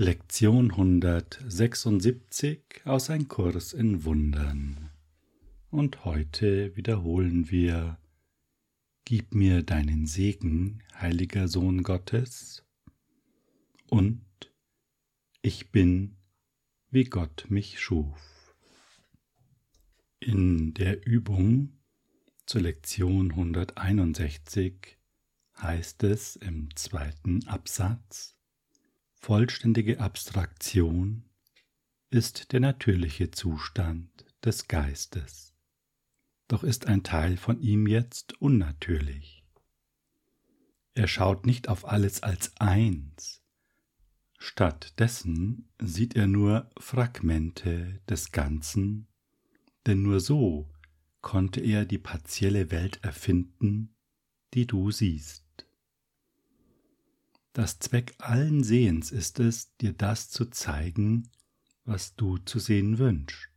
Lektion 176 aus Ein Kurs in Wundern. Und heute wiederholen wir Gib mir deinen Segen, heiliger Sohn Gottes, und ich bin, wie Gott mich schuf. In der Übung zur Lektion 161 heißt es im zweiten Absatz, Vollständige Abstraktion ist der natürliche Zustand des Geistes, doch ist ein Teil von ihm jetzt unnatürlich. Er schaut nicht auf alles als eins, stattdessen sieht er nur Fragmente des Ganzen, denn nur so konnte er die partielle Welt erfinden, die du siehst. Das Zweck allen Sehens ist es, dir das zu zeigen, was du zu sehen wünschst.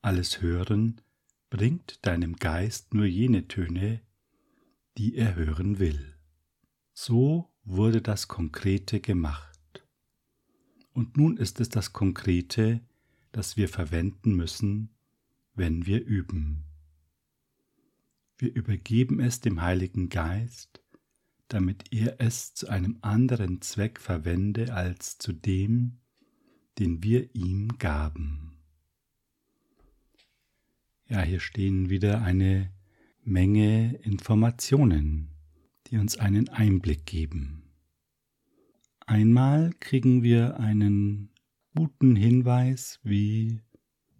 Alles Hören bringt deinem Geist nur jene Töne, die er hören will. So wurde das Konkrete gemacht. Und nun ist es das Konkrete, das wir verwenden müssen, wenn wir üben. Wir übergeben es dem Heiligen Geist, damit er es zu einem anderen Zweck verwende als zu dem, den wir ihm gaben. Ja, hier stehen wieder eine Menge Informationen, die uns einen Einblick geben. Einmal kriegen wir einen guten Hinweis, wie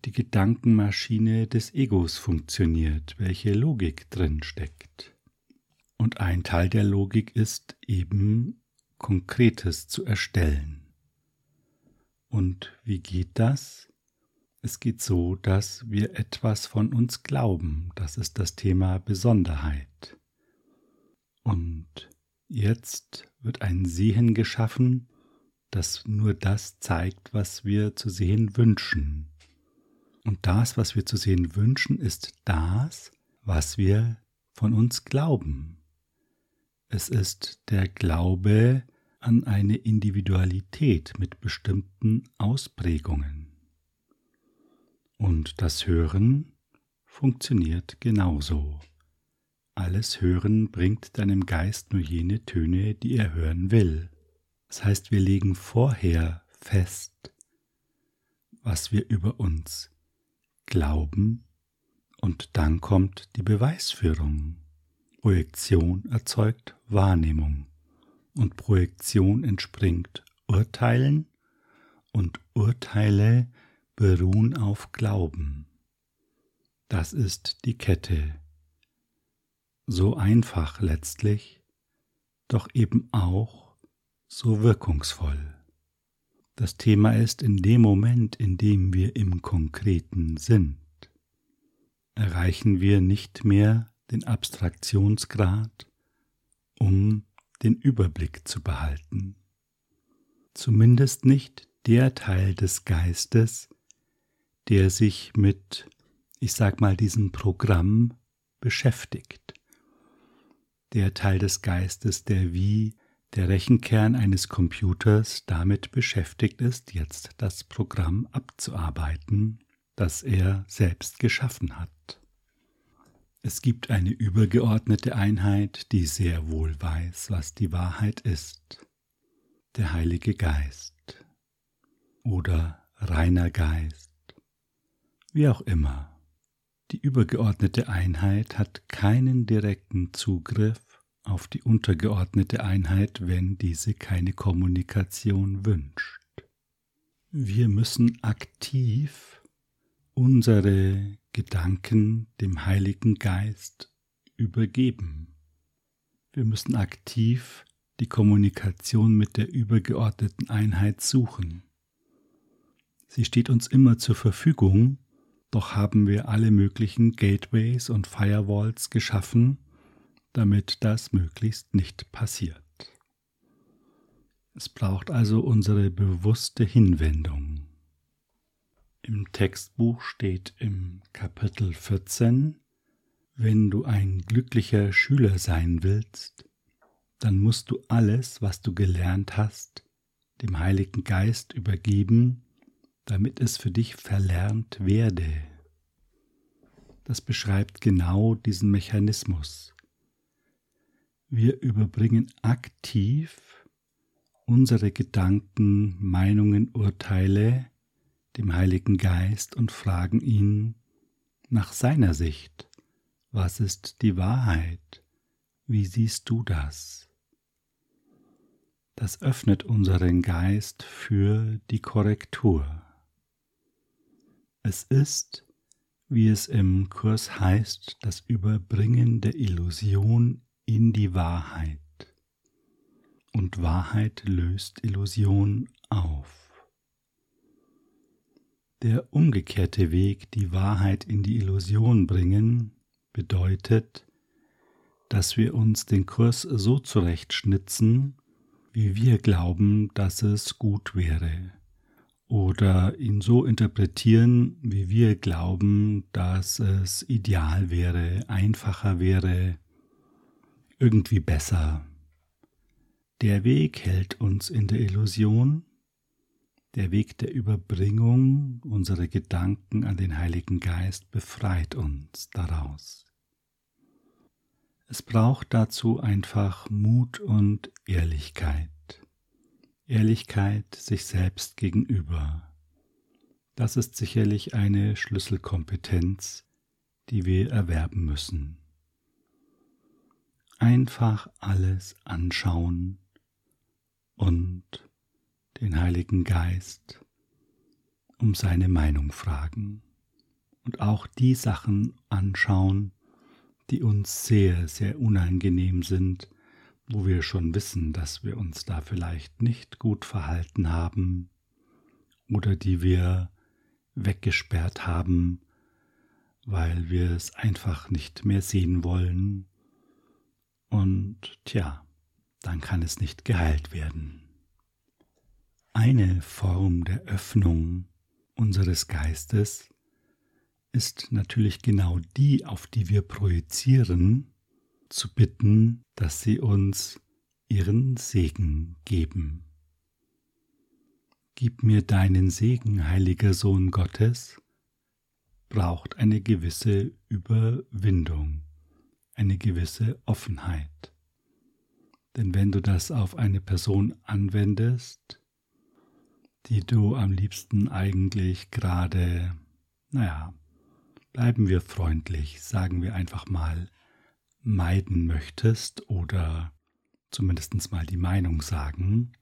die Gedankenmaschine des Egos funktioniert, welche Logik drin steckt. Und ein Teil der Logik ist eben Konkretes zu erstellen. Und wie geht das? Es geht so, dass wir etwas von uns glauben. Das ist das Thema Besonderheit. Und jetzt wird ein Sehen geschaffen, das nur das zeigt, was wir zu sehen wünschen. Und das, was wir zu sehen wünschen, ist das, was wir von uns glauben. Es ist der Glaube an eine Individualität mit bestimmten Ausprägungen. Und das Hören funktioniert genauso. Alles Hören bringt deinem Geist nur jene Töne, die er hören will. Das heißt, wir legen vorher fest, was wir über uns glauben, und dann kommt die Beweisführung. Projektion erzeugt Wahrnehmung und Projektion entspringt Urteilen und Urteile beruhen auf Glauben. Das ist die Kette. So einfach letztlich, doch eben auch so wirkungsvoll. Das Thema ist in dem Moment, in dem wir im Konkreten sind, erreichen wir nicht mehr den Abstraktionsgrad, um den Überblick zu behalten. Zumindest nicht der Teil des Geistes, der sich mit, ich sag mal, diesem Programm beschäftigt. Der Teil des Geistes, der wie der Rechenkern eines Computers damit beschäftigt ist, jetzt das Programm abzuarbeiten, das er selbst geschaffen hat. Es gibt eine übergeordnete Einheit, die sehr wohl weiß, was die Wahrheit ist. Der Heilige Geist oder reiner Geist, wie auch immer. Die übergeordnete Einheit hat keinen direkten Zugriff auf die untergeordnete Einheit, wenn diese keine Kommunikation wünscht. Wir müssen aktiv unsere Gedanken dem Heiligen Geist übergeben. Wir müssen aktiv die Kommunikation mit der übergeordneten Einheit suchen. Sie steht uns immer zur Verfügung, doch haben wir alle möglichen Gateways und Firewalls geschaffen, damit das möglichst nicht passiert. Es braucht also unsere bewusste Hinwendung. Im Textbuch steht im Kapitel 14, wenn du ein glücklicher Schüler sein willst, dann musst du alles, was du gelernt hast, dem Heiligen Geist übergeben, damit es für dich verlernt werde. Das beschreibt genau diesen Mechanismus. Wir überbringen aktiv unsere Gedanken, Meinungen, Urteile dem Heiligen Geist und fragen ihn nach seiner Sicht, was ist die Wahrheit? Wie siehst du das? Das öffnet unseren Geist für die Korrektur. Es ist, wie es im Kurs heißt, das Überbringen der Illusion in die Wahrheit. Und Wahrheit löst Illusion auf. Der umgekehrte Weg, die Wahrheit in die Illusion bringen, bedeutet, dass wir uns den Kurs so zurechtschnitzen, wie wir glauben, dass es gut wäre, oder ihn so interpretieren, wie wir glauben, dass es ideal wäre, einfacher wäre, irgendwie besser. Der Weg hält uns in der Illusion, der Weg der Überbringung unserer Gedanken an den Heiligen Geist befreit uns daraus. Es braucht dazu einfach Mut und Ehrlichkeit. Ehrlichkeit sich selbst gegenüber. Das ist sicherlich eine Schlüsselkompetenz, die wir erwerben müssen. Einfach alles anschauen und den Heiligen Geist um seine Meinung fragen und auch die Sachen anschauen, die uns sehr, sehr unangenehm sind, wo wir schon wissen, dass wir uns da vielleicht nicht gut verhalten haben oder die wir weggesperrt haben, weil wir es einfach nicht mehr sehen wollen. Und tja, dann kann es nicht geheilt werden. Eine Form der Öffnung unseres Geistes ist natürlich genau die, auf die wir projizieren, zu bitten, dass sie uns ihren Segen geben. Gib mir deinen Segen, heiliger Sohn Gottes, braucht eine gewisse Überwindung, eine gewisse Offenheit. Denn wenn du das auf eine Person anwendest, die du am liebsten eigentlich gerade, naja, bleiben wir freundlich, sagen wir einfach mal, meiden möchtest oder zumindest mal die Meinung sagen,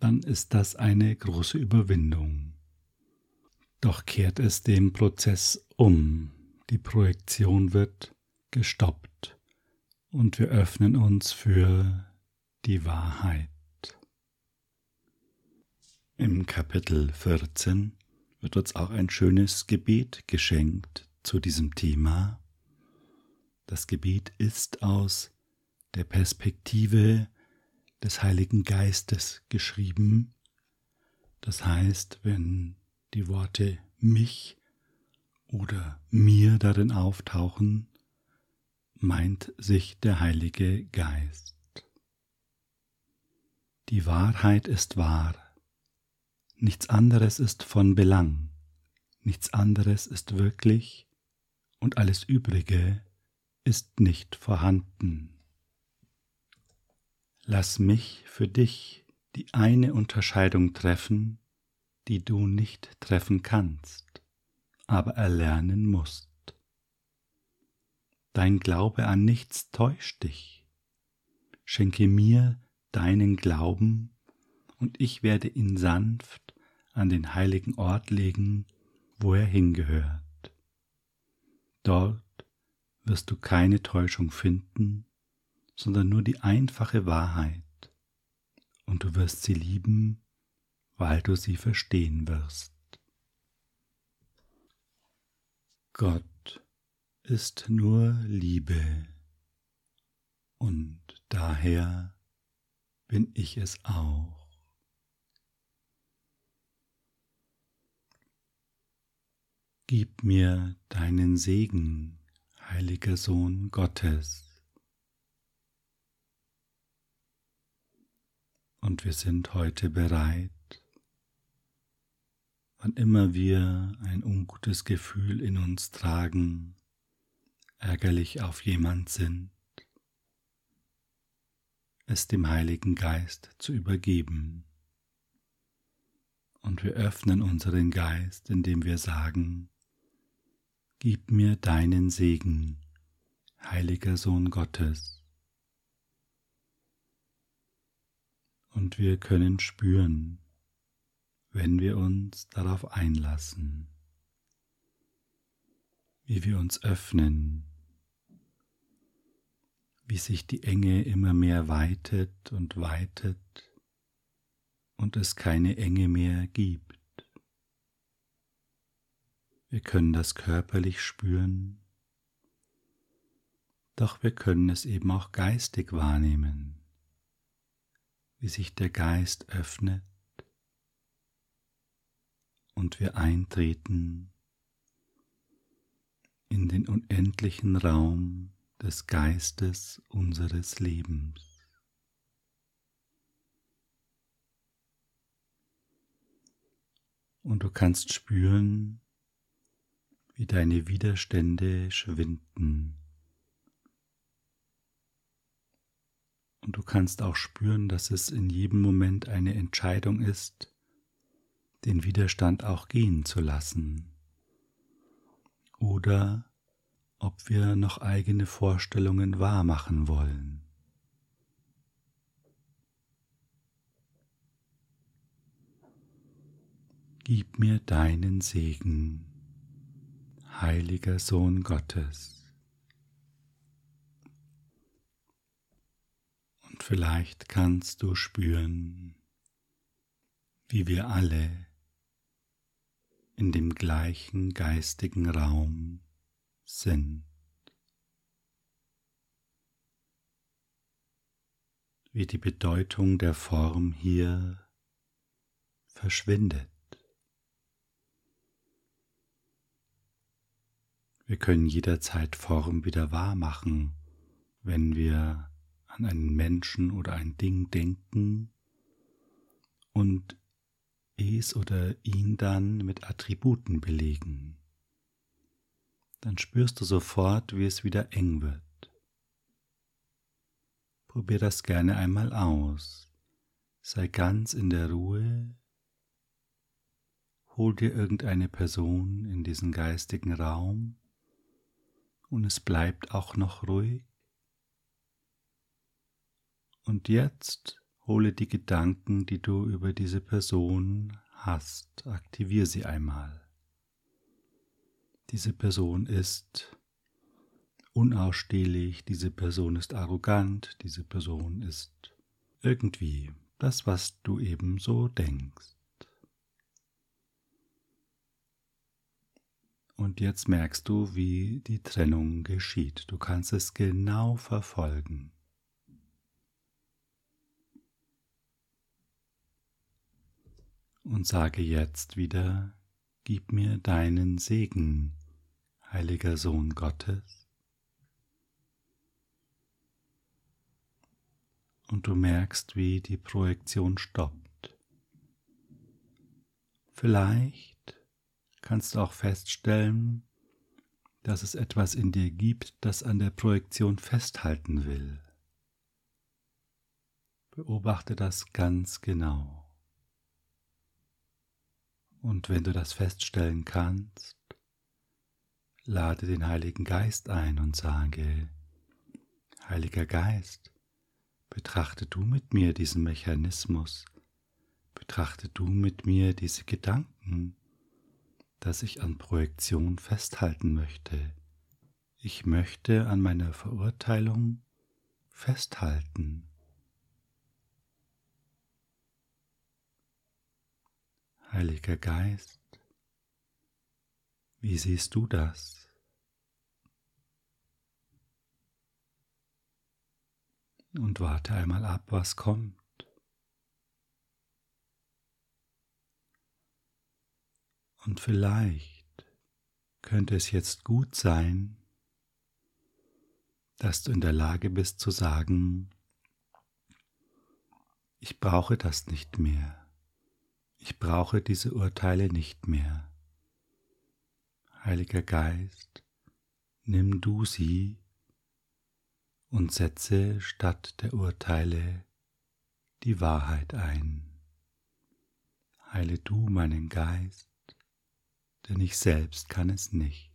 dann ist das eine große Überwindung. Doch kehrt es den Prozess um, die Projektion wird gestoppt und wir öffnen uns für die Wahrheit. Im Kapitel 14 wird uns auch ein schönes Gebet geschenkt zu diesem Thema. Das Gebet ist aus der Perspektive des Heiligen Geistes geschrieben. Das heißt, wenn die Worte mich oder mir darin auftauchen, meint sich der Heilige Geist. Die Wahrheit ist wahr, nichts anderes ist von Belang, nichts anderes ist wirklich und alles Übrige ist nicht vorhanden. Lass mich für dich die eine Unterscheidung treffen, die du nicht treffen kannst, aber erlernen musst. Dein Glaube an nichts täuscht dich. Schenke mir deinen Glauben, und ich werde ihn sanft an den heiligen Ort legen, wo er hingehört. Dort wirst du keine Täuschung finden, sondern nur die einfache Wahrheit, und du wirst sie lieben, weil du sie verstehen wirst. Gott ist nur Liebe, und daher bin ich es auch. Gib mir deinen Segen, heiliger Sohn Gottes. Und wir sind heute bereit, wann immer wir ein ungutes Gefühl in uns tragen, ärgerlich auf jemand sind, es dem Heiligen Geist zu übergeben. Und wir öffnen unseren Geist, indem wir sagen, Gib mir deinen Segen, heiliger Sohn Gottes. Und wir können spüren, wenn wir uns darauf einlassen, wie wir uns öffnen, wie sich die Enge immer mehr weitet und weitet und es keine Enge mehr gibt. Wir können das körperlich spüren, doch wir können es eben auch geistig wahrnehmen, wie sich der Geist öffnet und wir eintreten in den unendlichen Raum des Geistes unseres Lebens. Und du kannst spüren, wie deine Widerstände schwinden. Und du kannst auch spüren, dass es in jedem Moment eine Entscheidung ist, den Widerstand auch gehen zu lassen. Oder ob wir noch eigene Vorstellungen wahrmachen wollen. Gib mir deinen Segen heiliger Sohn Gottes. Und vielleicht kannst du spüren, wie wir alle in dem gleichen geistigen Raum sind. Wie die Bedeutung der Form hier verschwindet. Wir können jederzeit Form wieder wahr machen, wenn wir an einen Menschen oder ein Ding denken und es oder ihn dann mit Attributen belegen. Dann spürst du sofort, wie es wieder eng wird. Probier das gerne einmal aus. Sei ganz in der Ruhe. Hol dir irgendeine Person in diesen geistigen Raum und es bleibt auch noch ruhig. Und jetzt hole die Gedanken, die du über diese Person hast, aktiviere sie einmal. Diese Person ist unausstehlich, diese Person ist arrogant, diese Person ist irgendwie das, was du eben so denkst. Und jetzt merkst du, wie die Trennung geschieht. Du kannst es genau verfolgen. Und sage jetzt wieder, gib mir deinen Segen, heiliger Sohn Gottes. Und du merkst, wie die Projektion stoppt. Vielleicht kannst du auch feststellen, dass es etwas in dir gibt, das an der Projektion festhalten will. Beobachte das ganz genau. Und wenn du das feststellen kannst, lade den Heiligen Geist ein und sage, Heiliger Geist, betrachte du mit mir diesen Mechanismus, betrachte du mit mir diese Gedanken, dass ich an Projektion festhalten möchte. Ich möchte an meiner Verurteilung festhalten. Heiliger Geist, wie siehst du das? Und warte einmal ab, was kommt. Und vielleicht könnte es jetzt gut sein, dass du in der Lage bist zu sagen, ich brauche das nicht mehr. Ich brauche diese Urteile nicht mehr. Heiliger Geist, nimm du sie und setze statt der Urteile die Wahrheit ein. Heile du meinen Geist, denn ich selbst kann es nicht.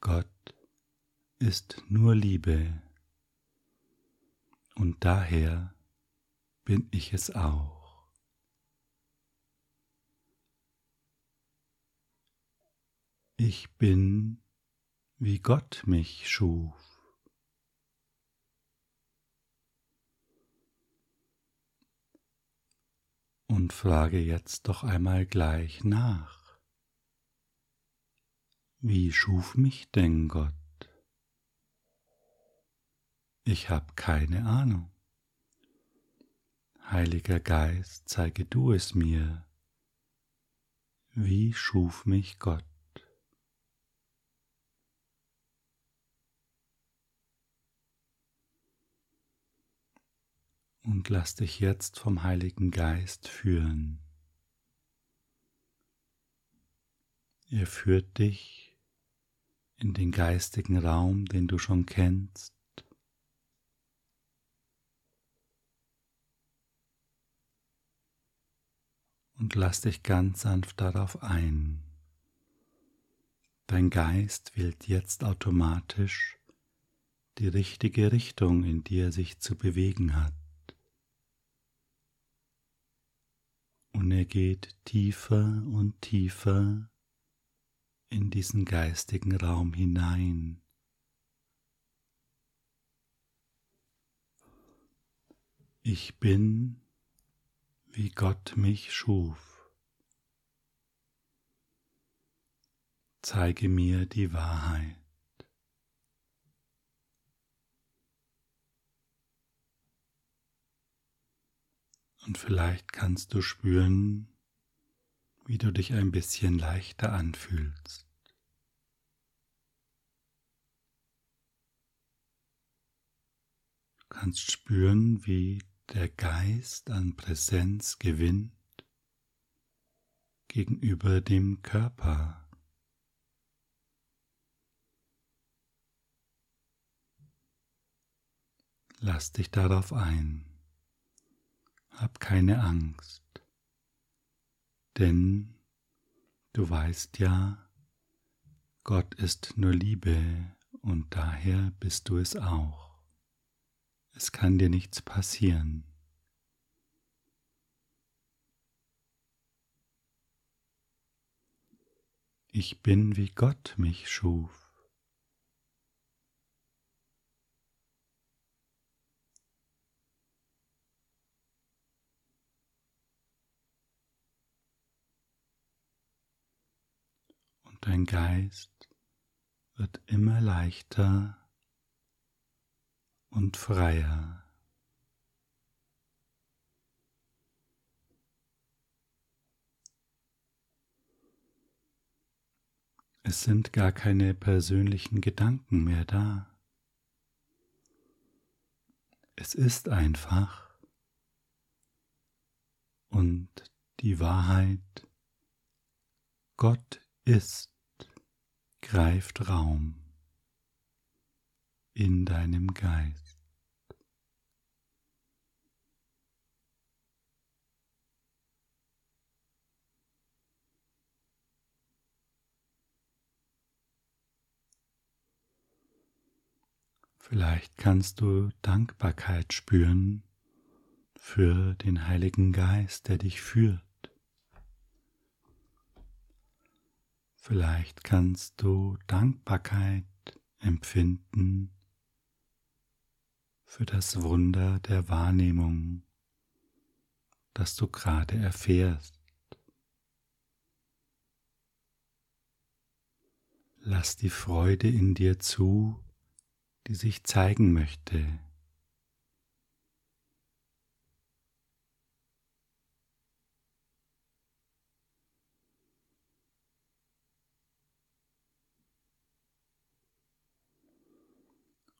Gott ist nur Liebe und daher bin ich es auch. Ich bin, wie Gott mich schuf. Und frage jetzt doch einmal gleich nach. Wie schuf mich denn Gott? Ich habe keine Ahnung. Heiliger Geist, zeige du es mir. Wie schuf mich Gott? Und lass dich jetzt vom Heiligen Geist führen. Er führt dich in den geistigen Raum, den du schon kennst. Und lass dich ganz sanft darauf ein. Dein Geist wählt jetzt automatisch die richtige Richtung, in die er sich zu bewegen hat. Und er geht tiefer und tiefer in diesen geistigen Raum hinein. Ich bin, wie Gott mich schuf. Zeige mir die Wahrheit. Und vielleicht kannst du spüren, wie du dich ein bisschen leichter anfühlst. Du kannst spüren, wie der Geist an Präsenz gewinnt gegenüber dem Körper. Lass dich darauf ein. Hab keine Angst denn du weißt ja, Gott ist nur Liebe und daher bist du es auch. Es kann dir nichts passieren. Ich bin, wie Gott mich schuf. Geist wird immer leichter und freier. Es sind gar keine persönlichen Gedanken mehr da. Es ist einfach und die Wahrheit, Gott ist greift Raum in deinem Geist. Vielleicht kannst du Dankbarkeit spüren für den Heiligen Geist, der dich führt. Vielleicht kannst du Dankbarkeit empfinden für das Wunder der Wahrnehmung, das du gerade erfährst. Lass die Freude in dir zu, die sich zeigen möchte.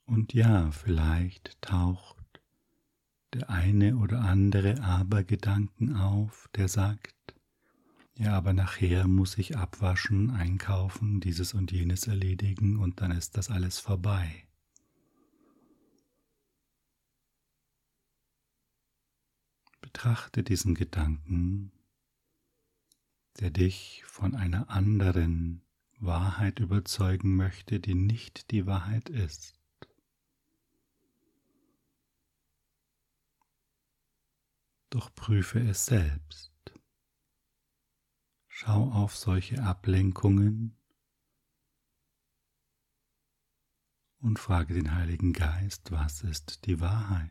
Und ja, vielleicht taucht der eine oder andere Abergedanken auf, der sagt, ja, aber nachher muss ich abwaschen, einkaufen, dieses und jenes erledigen und dann ist das alles vorbei. Betrachte diesen Gedanken, der dich von einer anderen Wahrheit überzeugen möchte, die nicht die Wahrheit ist. Doch prüfe es selbst. Schau auf solche Ablenkungen und frage den Heiligen Geist, was ist die Wahrheit?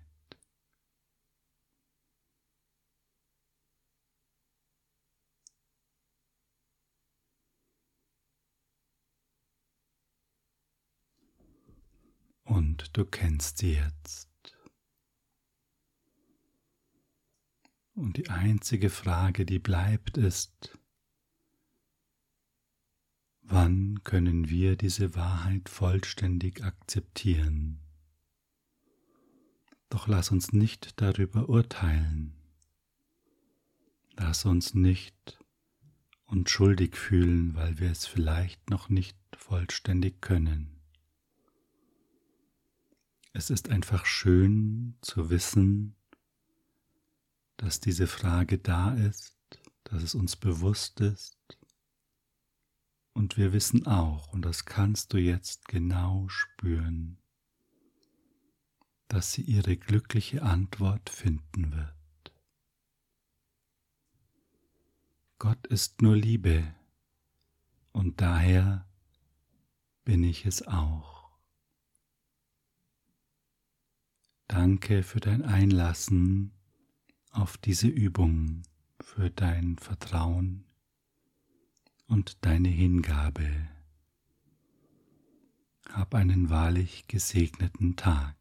Und du kennst sie jetzt. Und die einzige Frage, die bleibt, ist, Wann können wir diese Wahrheit vollständig akzeptieren? Doch lass uns nicht darüber urteilen. Lass uns nicht uns schuldig fühlen, weil wir es vielleicht noch nicht vollständig können. Es ist einfach schön zu wissen, dass diese Frage da ist, dass es uns bewusst ist und wir wissen auch, und das kannst du jetzt genau spüren, dass sie ihre glückliche Antwort finden wird. Gott ist nur Liebe und daher bin ich es auch. Danke für dein Einlassen auf diese Übung, für dein Vertrauen und deine Hingabe. Hab einen wahrlich gesegneten Tag.